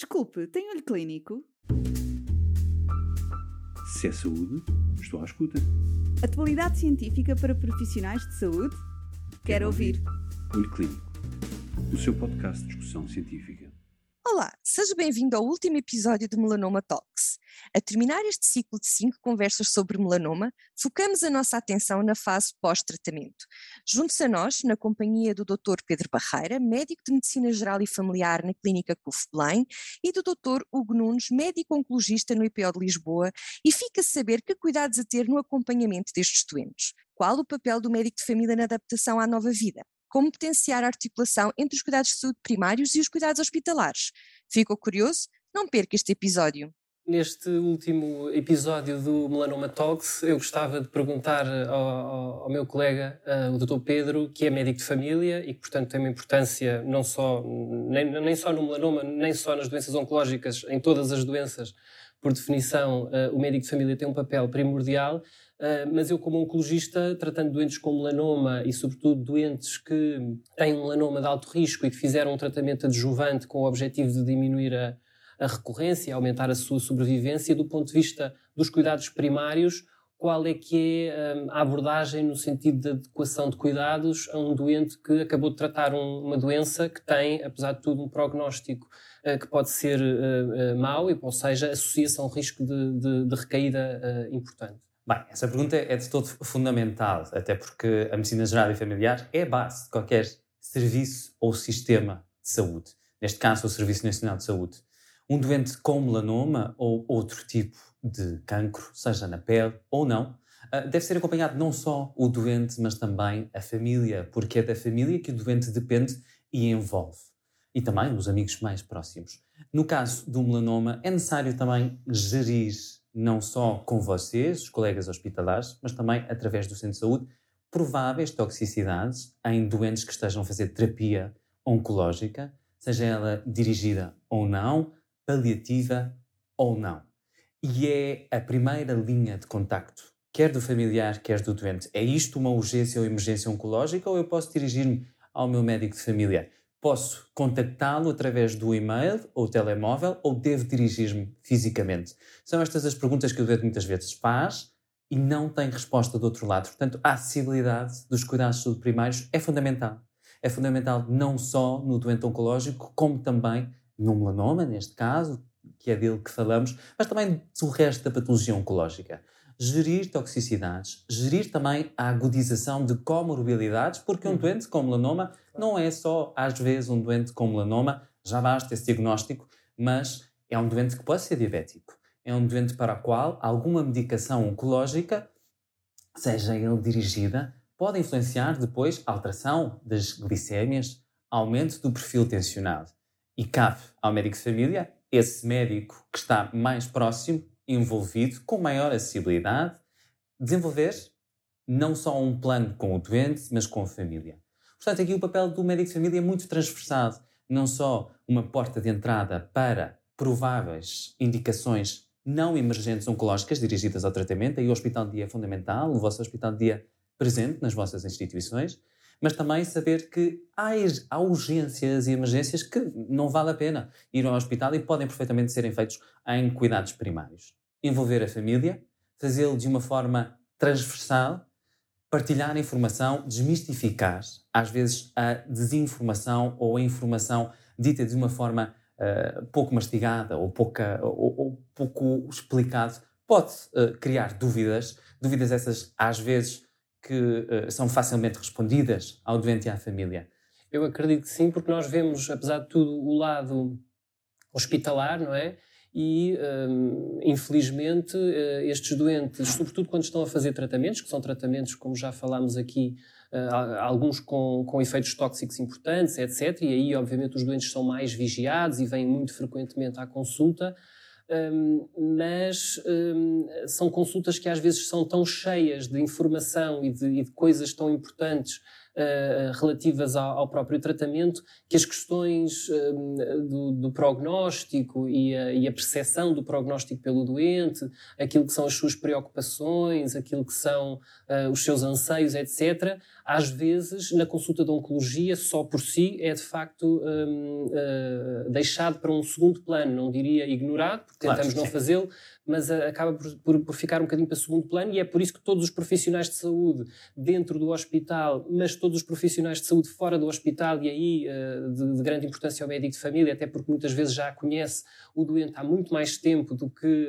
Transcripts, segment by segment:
Desculpe, tem olho clínico? Se é saúde, estou à escuta. Atualidade científica para profissionais de saúde? Quero ouvir. Olho Clínico, o seu podcast de discussão científica. Seja bem-vindo ao último episódio do Melanoma Talks. A terminar este ciclo de cinco conversas sobre melanoma, focamos a nossa atenção na fase pós-tratamento. Junto-se a nós, na companhia do Dr. Pedro Barreira, médico de Medicina Geral e Familiar na Clínica CUF Belém, e do Dr. Hugo Nunes, médico oncologista no IPO de Lisboa, e fica a saber que cuidados a ter no acompanhamento destes doentes. Qual o papel do médico de família na adaptação à nova vida? Como potenciar a articulação entre os cuidados de saúde primários e os cuidados hospitalares. Ficou curioso? Não perca este episódio. Neste último episódio do Melanoma Talks, eu gostava de perguntar ao, ao meu colega, uh, o Dr. Pedro, que é médico de família e que, portanto, tem uma importância não só, nem, nem só no melanoma, nem só nas doenças oncológicas, em todas as doenças, por definição, uh, o médico de família tem um papel primordial, mas eu, como oncologista, tratando doentes com melanoma e, sobretudo, doentes que têm um melanoma de alto risco e que fizeram um tratamento adjuvante com o objetivo de diminuir a, a recorrência, aumentar a sua sobrevivência, do ponto de vista dos cuidados primários, qual é que é um, a abordagem no sentido de adequação de cuidados a um doente que acabou de tratar um, uma doença que tem, apesar de tudo, um prognóstico uh, que pode ser mau, e, ou seja, associa-se a um risco de, de, de recaída importante. Bem, essa pergunta é de todo fundamental, até porque a medicina geral e familiar é a base de qualquer serviço ou sistema de saúde. Neste caso, o Serviço Nacional de Saúde. Um doente com melanoma ou outro tipo de cancro, seja na pele ou não, ah, deve ser acompanhado não só o doente, mas também a família, porque é da família que o doente depende e envolve. E também os amigos mais próximos. No caso do melanoma, é necessário também gerir não só com vocês, os colegas hospitalares, mas também através do centro de saúde, prováveis toxicidades em doentes que estejam a fazer terapia oncológica, seja ela dirigida ou não, paliativa ou não. E é a primeira linha de contacto, quer do familiar, quer do doente. É isto uma urgência ou emergência oncológica ou eu posso dirigir-me ao meu médico de família? Posso contactá-lo através do e-mail ou telemóvel ou devo dirigir-me fisicamente? São estas as perguntas que o doente muitas vezes faz e não tem resposta do outro lado. Portanto, a acessibilidade dos cuidados de primários é fundamental. É fundamental não só no doente oncológico, como também no melanoma, neste caso, que é dele que falamos, mas também do resto da patologia oncológica gerir toxicidades, gerir também a agudização de comorbilidades, porque um uhum. doente com melanoma não é só, às vezes, um doente com melanoma, já basta esse diagnóstico, mas é um doente que pode ser diabético. É um doente para o qual alguma medicação oncológica, seja ele dirigida, pode influenciar depois a alteração das glicémias, aumento do perfil tensionado. E cabe ao médico de família, esse médico que está mais próximo, envolvido, com maior acessibilidade, desenvolver não só um plano com o doente, mas com a família. Portanto, aqui o papel do médico de família é muito transversado, não só uma porta de entrada para prováveis indicações não emergentes oncológicas dirigidas ao tratamento, aí o hospital de dia é fundamental, o vosso hospital de dia presente nas vossas instituições, mas também saber que há, urgências e emergências que não vale a pena ir ao hospital e podem perfeitamente serem feitos em cuidados primários envolver a família, fazê-lo de uma forma transversal, partilhar informação, desmistificar, às vezes, a desinformação ou a informação dita de uma forma uh, pouco mastigada ou, pouca, ou, ou pouco explicado, pode uh, criar dúvidas, dúvidas essas, às vezes, que uh, são facilmente respondidas ao doente e à família. Eu acredito que sim, porque nós vemos, apesar de tudo, o lado hospitalar, não é? E, um, infelizmente, uh, estes doentes, sobretudo quando estão a fazer tratamentos, que são tratamentos, como já falámos aqui, uh, alguns com, com efeitos tóxicos importantes, etc. E aí, obviamente, os doentes são mais vigiados e vêm muito frequentemente à consulta. Um, mas um, são consultas que às vezes são tão cheias de informação e de, e de coisas tão importantes uh, relativas ao, ao, próprio tratamento, que as questões uh, do, do, prognóstico e a, e a percepção do prognóstico pelo doente, aquilo que são as suas preocupações, aquilo que são uh, os seus anseios, etc., às vezes, na consulta de oncologia, só por si, é de facto um, uh, deixado para um segundo plano, não diria ignorado, porque claro, tentamos não fazê-lo, mas uh, acaba por, por, por, ficar um bocadinho para segundo plano, e é por isso que todos os profissionais de saúde dentro do hospital, mas todos os profissionais de saúde fora do hospital, e aí uh, de, de, grande importância ao médico de família, até porque muitas vezes já conhece o doente há muito mais tempo do que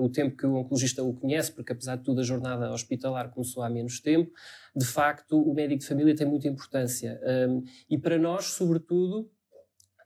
o tempo que o oncologista o conhece, porque apesar de tudo a jornada hospitalar começou há menos tempo de facto, o médico de família tem muita importância. Um, e para nós, sobretudo,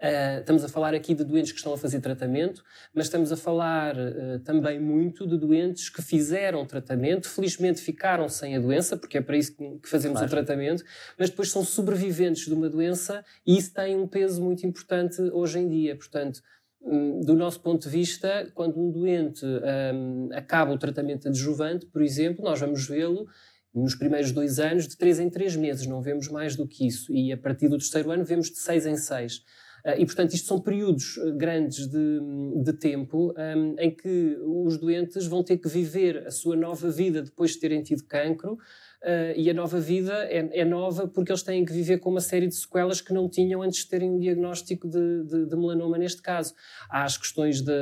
Uh, estamos a falar aqui de doentes que estão a fazer tratamento, mas estamos a falar uh, também muito de doentes que fizeram tratamento, felizmente ficaram sem a doença, porque é para isso que, fazemos claro. o tratamento, mas depois são sobreviventes de uma doença e isso tem um peso muito importante hoje em dia. Portanto, um, do nosso ponto de vista, quando um doente um, acaba o tratamento adjuvante, por exemplo, nós vamos vê-lo nos primeiros dois anos, de três em três meses, não vemos mais do que isso. E a partir do terceiro ano, vemos de seis em seis. Ah, e, portanto, isto são períodos ah, grandes de, de tempo um, em que os doentes vão ter que viver a sua nova vida depois de terem tido cancro Uh, e a nova vida é, é, nova porque eles têm que viver com uma série de sequelas que não tinham antes de terem um diagnóstico de, de, de melanoma neste caso. Há as questões de,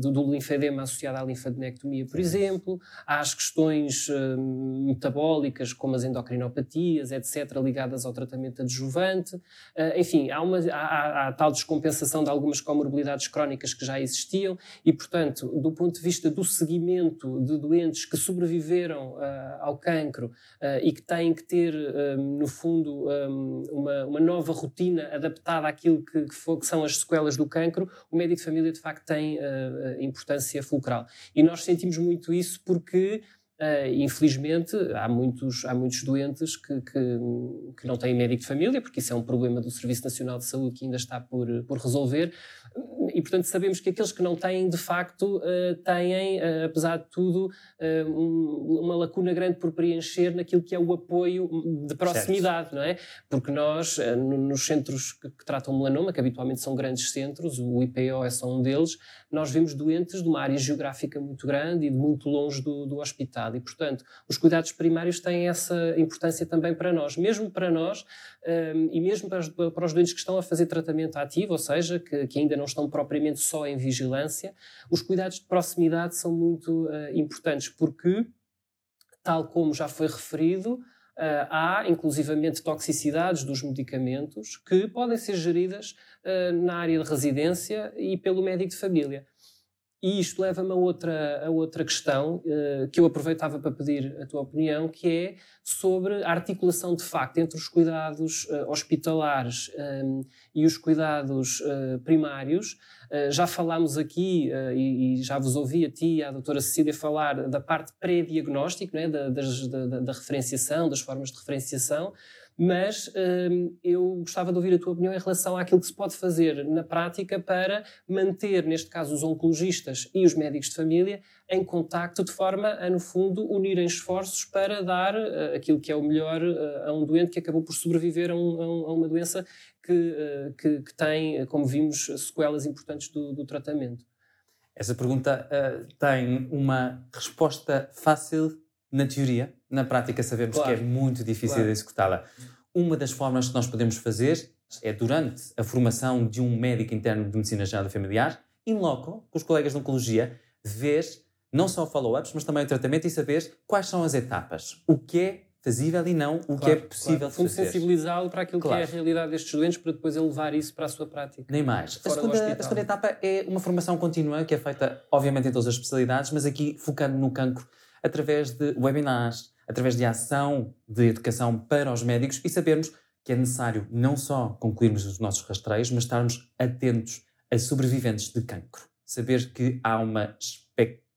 do linfedema associado à linfadenectomia, por exemplo, há as questões uh, metabólicas, como as endocrinopatias, etc., ligadas ao tratamento adjuvante. Uh, enfim, há, uma, há, há, há tal descompensação de algumas comorbilidades crónicas que já existiam e, portanto, do ponto de vista do seguimento de doentes que sobreviveram ao cancro uh, e que têm que ter, um, ehm, no fundo, um, ehm, uma, uma, nova rotina adaptada àquilo que, que, for, que, são as sequelas do cancro, o médico de família de facto tem uh, importância fulcral. E nós sentimos muito isso porque Uh, infelizmente, há muitos, há muitos doentes que, que, que, não têm médico de família, porque isso é um problema do Serviço Nacional de Saúde que ainda está por, por resolver. E, portanto, sabemos que aqueles que não têm, de facto, uh, têm, uh, apesar de tudo, um, uma lacuna grande por preencher naquilo que é o apoio de proximidade, certo. não é? Porque nós, nos centros que, que tratam melanoma, que habitualmente são grandes centros, o IPO é só um deles, nós vemos doentes de uma área geográfica muito grande e de muito longe do, do hospital. E, portanto, os cuidados primários têm essa importância também para nós, mesmo para nós e mesmo para os, para os, doentes que estão a fazer tratamento ativo, ou seja, que, que, ainda não estão propriamente só em vigilância, os cuidados de proximidade são muito uh, importantes, porque, tal como já foi referido, Uh, há inclusivamente toxicidades dos medicamentos que podem ser geridas uh, na área de residência e pelo médico de família. E isto leva-me a outra, a outra questão uh, que eu aproveitava para pedir a tua opinião, que é sobre a articulação de facto entre os cuidados uh, hospitalares ehm, e os cuidados primários. já falámos aqui, e, já vos ouvi a ti e a doutora Cecília falar da parte pré-diagnóstico, é? da, da, da referenciação, das formas de referenciação, mas hum, eu gostava de ouvir a tua opinião em relação àquilo que se pode fazer na prática para manter, neste caso, os oncologistas e os médicos de família em contacto de forma a, no fundo, unirem esforços para dar uh, aquilo que é o melhor uh, a um doente que acabou por sobreviver a, um, a uma doença que, uh, que, que, tem, como vimos, sequelas importantes do, do tratamento. Essa pergunta tem uma resposta fácil na teoria, na prática sabemos claro. que é muito difícil claro. de executá-la. Uma das formas que nós podemos fazer é durante a formação de um médico interno de medicina geral familiar, in loco, com os colegas de oncologia, ver não só follow-ups, mas também o tratamento e saber quais são as etapas, o que é fazível e não o claro, que é possível claro. fazer. sensibilizá-lo para aquilo claro. que é a realidade destes doentes para depois ele levar isso para a sua prática. Nem mais. A segunda, a segunda, etapa é uma formação contínua que é feita, obviamente, em todas as especialidades, mas aqui focando no cancro através de webinars, através de ação de educação para os médicos e sabermos que é necessário não só concluirmos os nossos rastreios, mas estarmos atentos a sobreviventes de cancro. Saber que há uma,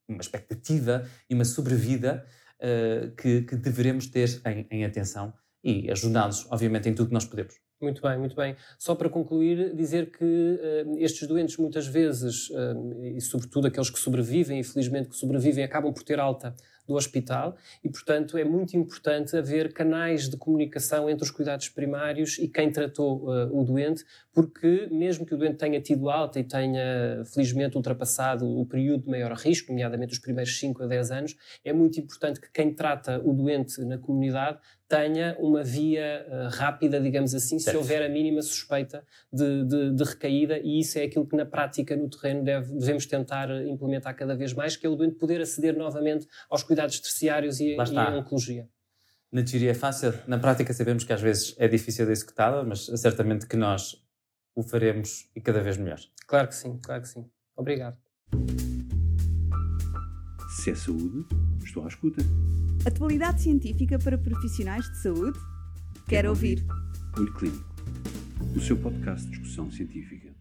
uma expectativa e uma sobrevida uh, que, que, deveremos ter em, em atenção e ajudá-los, obviamente, em tudo que nós podemos. Muito bem, muito bem. Só para concluir, dizer que uh, estes doentes muitas vezes, uh, e sobretudo aqueles que sobrevivem, infelizmente que sobrevivem, acabam por ter alta do hospital e, portanto, é muito importante haver canais de comunicação entre os cuidados primários e quem tratou uh, o doente, porque mesmo que o doente tenha tido alta e tenha, felizmente, ultrapassado o período de maior risco, nomeadamente os primeiros 5 a 10 anos, é muito importante que quem trata o doente na comunidade tenha uma via uh, rápida, digamos assim, certo. se houver a mínima suspeita de, de, de, recaída, e isso é aquilo que na prática, no terreno, deve, devemos tentar implementar cada vez mais, que é o doente poder aceder novamente aos cuidados terciários e, e à oncologia. Na teoria é fácil, na prática sabemos que às vezes é difícil de executá-la, mas certamente que nós o faremos e cada vez melhor. Claro que sim, claro que sim. Obrigado. Se é saúde, estou à escuta. Atualidade científica para profissionais de saúde? Quero, Quero ouvir. ouvir. Olho Clínico, o seu podcast de discussão científica.